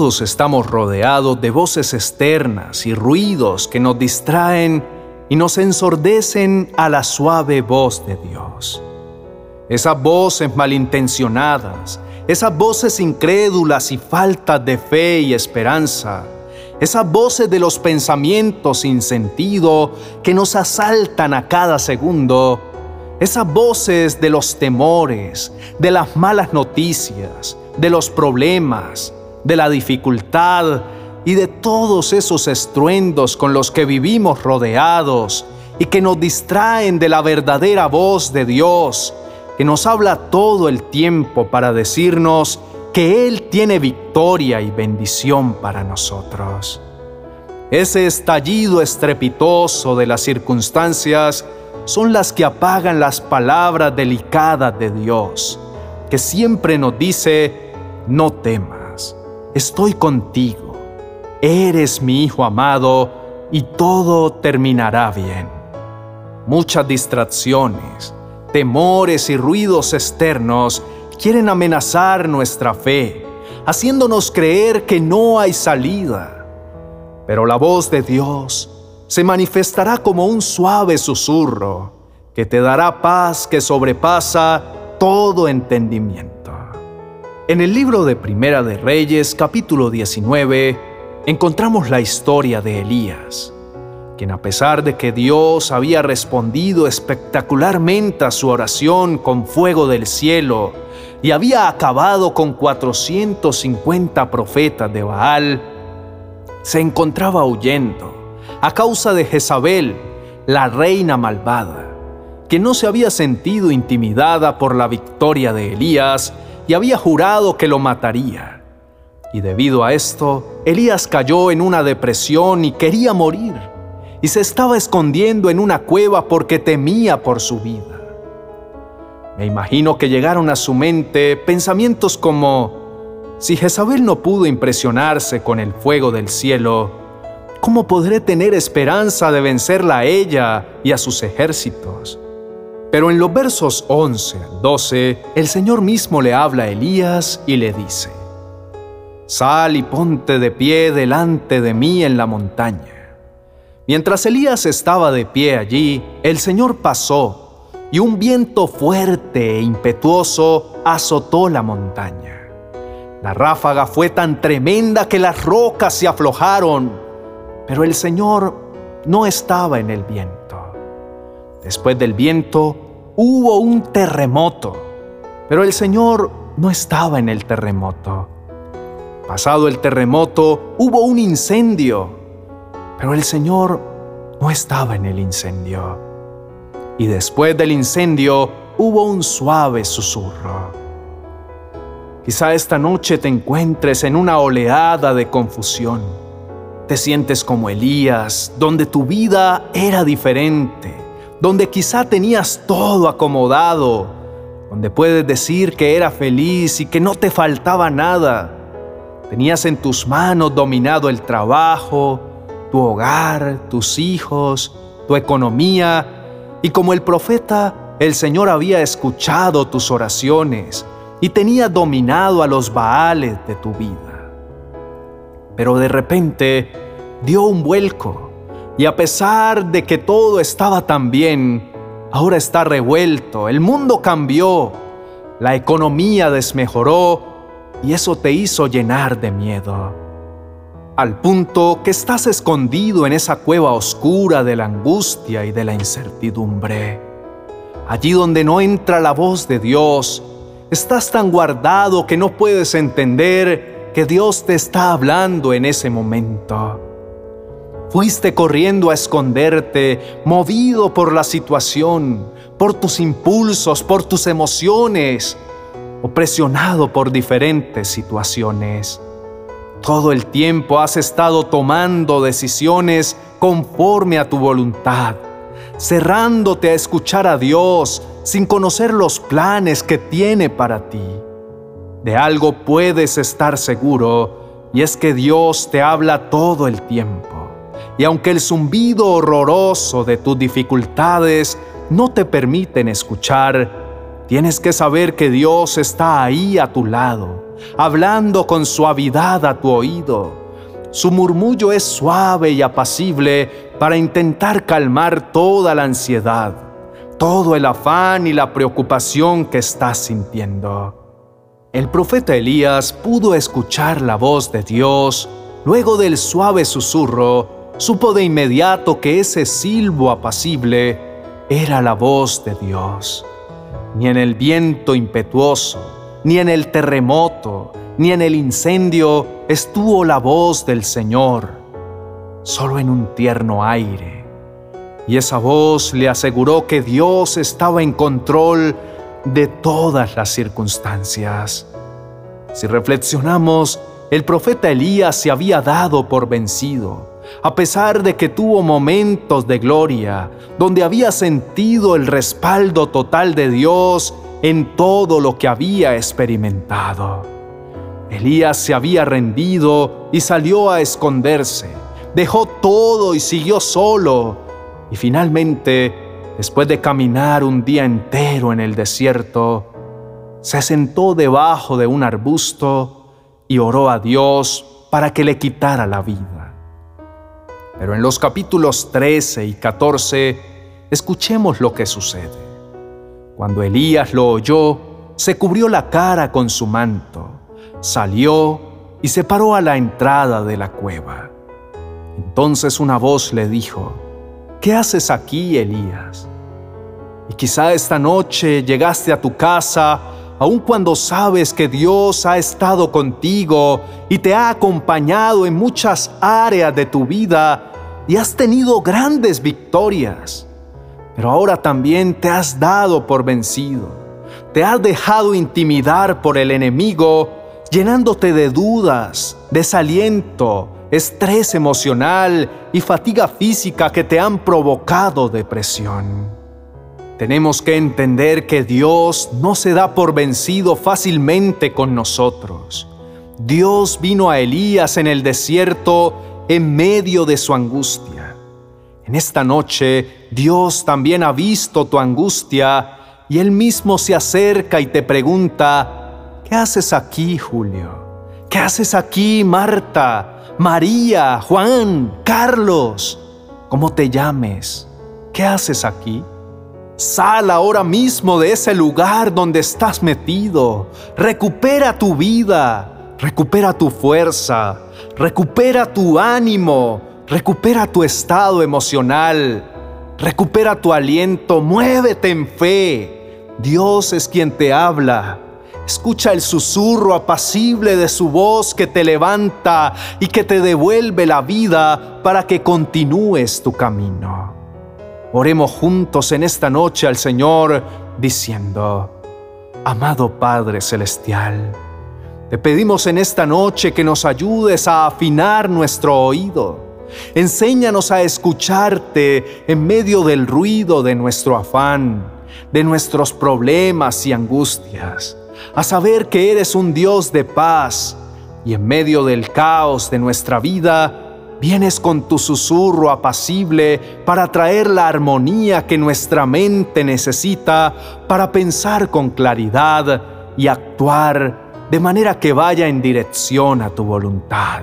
Todos estamos rodeados de voces externas y ruidos que nos distraen y nos ensordecen a la suave voz de Dios. Esas voces malintencionadas, esas voces incrédulas y faltas de fe y esperanza, esas voces de los pensamientos sin sentido que nos asaltan a cada segundo, esas voces de los temores, de las malas noticias, de los problemas, de la dificultad y de todos esos estruendos con los que vivimos rodeados y que nos distraen de la verdadera voz de Dios, que nos habla todo el tiempo para decirnos que Él tiene victoria y bendición para nosotros. Ese estallido estrepitoso de las circunstancias son las que apagan las palabras delicadas de Dios, que siempre nos dice, no temas, estoy contigo, eres mi Hijo amado y todo terminará bien. Muchas distracciones, temores y ruidos externos quieren amenazar nuestra fe, haciéndonos creer que no hay salida. Pero la voz de Dios se manifestará como un suave susurro que te dará paz que sobrepasa todo entendimiento. En el libro de Primera de Reyes, capítulo 19, encontramos la historia de Elías, quien a pesar de que Dios había respondido espectacularmente a su oración con fuego del cielo y había acabado con 450 profetas de Baal, se encontraba huyendo a causa de Jezabel, la reina malvada, que no se había sentido intimidada por la victoria de Elías y había jurado que lo mataría. Y debido a esto, Elías cayó en una depresión y quería morir, y se estaba escondiendo en una cueva porque temía por su vida. Me imagino que llegaron a su mente pensamientos como, si Jezabel no pudo impresionarse con el fuego del cielo, ¿cómo podré tener esperanza de vencerla a ella y a sus ejércitos? Pero en los versos 11 al 12, el Señor mismo le habla a Elías y le dice, Sal y ponte de pie delante de mí en la montaña. Mientras Elías estaba de pie allí, el Señor pasó y un viento fuerte e impetuoso azotó la montaña. La ráfaga fue tan tremenda que las rocas se aflojaron pero el Señor no estaba en el viento. Después del viento hubo un terremoto, pero el Señor no estaba en el terremoto. Pasado el terremoto hubo un incendio, pero el Señor no estaba en el incendio. Y después del incendio hubo un suave susurro. Quizá esta noche te encuentres en una oleada de confusión te sientes como Elías, donde tu vida era diferente, donde quizá tenías todo acomodado, donde puedes decir que era feliz y que no te faltaba nada. Tenías en tus manos dominado el trabajo, tu hogar, tus hijos, tu economía, y como el profeta, el Señor había escuchado tus oraciones y tenía dominado a los Baales de tu vida pero de repente dio un vuelco y a pesar de que todo estaba tan bien, ahora está revuelto, el mundo cambió, la economía desmejoró y eso te hizo llenar de miedo. Al punto que estás escondido en esa cueva oscura de la angustia y de la incertidumbre. Allí donde no entra la voz de Dios, estás tan guardado que no puedes entender que Dios te está hablando en ese momento. Fuiste corriendo a esconderte, movido por la situación, por tus impulsos, por tus emociones, o presionado por diferentes situaciones. Todo el tiempo has estado tomando decisiones conforme a tu voluntad, cerrándote a escuchar a Dios sin conocer los planes que tiene para ti. De algo puedes estar seguro, y es que Dios te habla todo el tiempo. Y aunque el zumbido horroroso de tus dificultades no te permiten escuchar, Tienes que saber que Dios está ahí a tu lado, hablando con suavidad a tu oído. Su murmullo es suave y apacible para intentar calmar toda la ansiedad, todo el afán y la preocupación que estás sintiendo. El profeta Elías pudo escuchar la voz de Dios, luego del suave susurro, supo de inmediato que ese silbo apacible era la voz de Dios ni en el viento impetuoso, ni en el terremoto, ni en el incendio estuvo la voz del Señor, solo en un tierno aire. Y esa voz le aseguró que Dios estaba en control de todas las circunstancias. Si reflexionamos, el profeta Elías se había dado por vencido a pesar de que tuvo momentos de gloria, donde había sentido el respaldo total de Dios en todo lo que había experimentado. Elías se había rendido y salió a esconderse, dejó todo y siguió solo, y finalmente, después de caminar un día entero en el desierto, se sentó debajo de un arbusto y oró a Dios para que le quitara la vida. Pero en los capítulos 13 y 14 escuchemos lo que sucede. Cuando Elías lo oyó, se cubrió la cara con su manto, salió y se paró a la entrada de la cueva. Entonces una voz le dijo, ¿qué haces aquí, Elías? Y quizá esta noche llegaste a tu casa aun cuando sabes que Dios ha estado contigo y te ha acompañado en muchas áreas de tu vida y has tenido grandes victorias, pero ahora también te has dado por vencido. Te has dejado intimidar por el enemigo, llenándote de dudas, desaliento, estrés emocional y fatiga física que te han provocado depresión. Tenemos que entender que Dios no se da por vencido fácilmente con nosotros. Dios vino a Elías en el desierto en medio de su angustia. En esta noche Dios también ha visto tu angustia y Él mismo se acerca y te pregunta, ¿qué haces aquí, Julio? ¿Qué haces aquí, Marta, María, Juan, Carlos? ¿Cómo te llames? ¿Qué haces aquí? Sal ahora mismo de ese lugar donde estás metido. Recupera tu vida. Recupera tu fuerza recupera tu ánimo, recupera tu estado emocional, recupera tu aliento, muévete en fe. Dios es quien te habla. Escucha el susurro apacible de su voz que te levanta y que te devuelve la vida para que continúes tu camino. Oremos juntos en esta noche al Señor diciendo, Amado Padre Celestial, te pedimos en esta noche que nos ayudes a afinar nuestro oído. Enséñanos a escucharte en medio del ruido de nuestro afán, de nuestros problemas y angustias, a saber que eres un Dios de paz y en medio del caos de nuestra vida, vienes con tu susurro apacible para traer la armonía que nuestra mente necesita para pensar con claridad y actuar de manera que vaya en dirección a tu voluntad.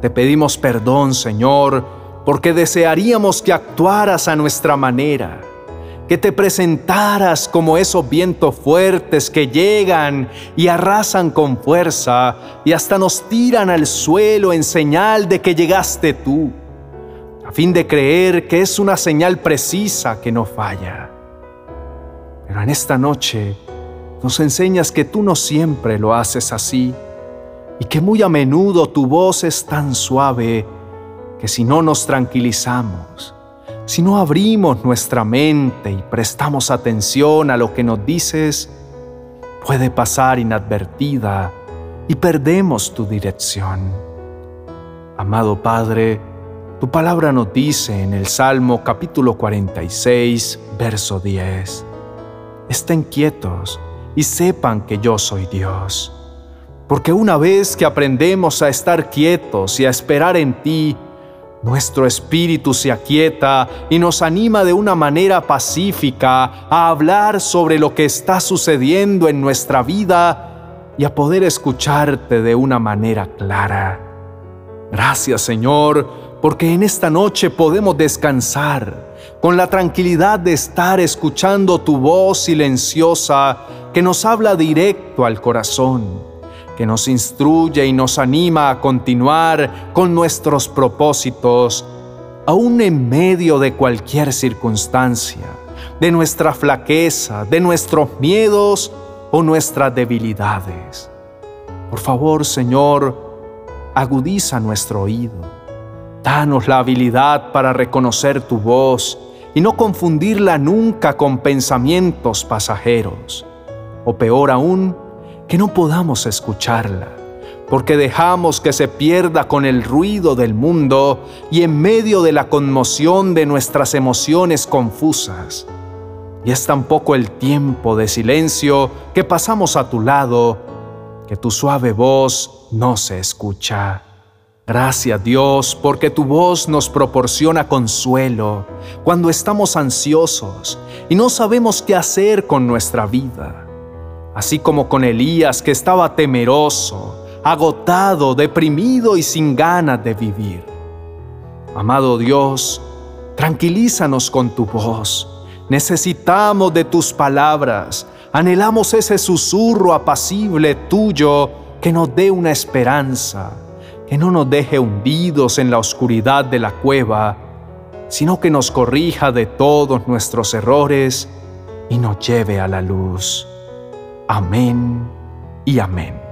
Te pedimos perdón, Señor, porque desearíamos que actuaras a nuestra manera, que te presentaras como esos vientos fuertes que llegan y arrasan con fuerza y hasta nos tiran al suelo en señal de que llegaste tú, a fin de creer que es una señal precisa que no falla. Pero en esta noche, nos enseñas que tú no siempre lo haces así y que muy a menudo tu voz es tan suave que si no nos tranquilizamos, si no abrimos nuestra mente y prestamos atención a lo que nos dices, puede pasar inadvertida y perdemos tu dirección. Amado Padre, tu palabra nos dice en el Salmo capítulo 46, verso 10, estén quietos y sepan que yo soy Dios. Porque una vez que aprendemos a estar quietos y a esperar en ti, nuestro espíritu se aquieta y nos anima de una manera pacífica a hablar sobre lo que está sucediendo en nuestra vida y a poder escucharte de una manera clara. Gracias Señor, porque en esta noche podemos descansar con la tranquilidad de estar escuchando tu voz silenciosa que nos habla directo al corazón que nos instruye y nos anima a continuar con nuestros propósitos, aún en medio de cualquier circunstancia, de nuestra flaqueza, de nuestros miedos o nuestras debilidades. Por favor, Señor, agudiza nuestro oído. Danos la habilidad para reconocer tu voz y no confundirla nunca con pensamientos pasajeros. O peor aún, que no podamos escucharla, porque dejamos que se pierda con el ruido del mundo y en medio de la conmoción de nuestras emociones confusas. Y es tampoco el tiempo de silencio que pasamos a tu lado, que tu suave voz no se escucha. Gracias Dios porque tu voz nos proporciona consuelo cuando estamos ansiosos y no sabemos qué hacer con nuestra vida así como con Elías que estaba temeroso, agotado, deprimido y sin ganas de vivir. Amado Dios, tranquilízanos con tu voz. Necesitamos de tus palabras. Anhelamos ese susurro apacible tuyo que nos dé una esperanza, que no nos deje hundidos en la oscuridad de la cueva, sino que nos corrija de todos nuestros errores y nos lleve a la luz. Amén y amén.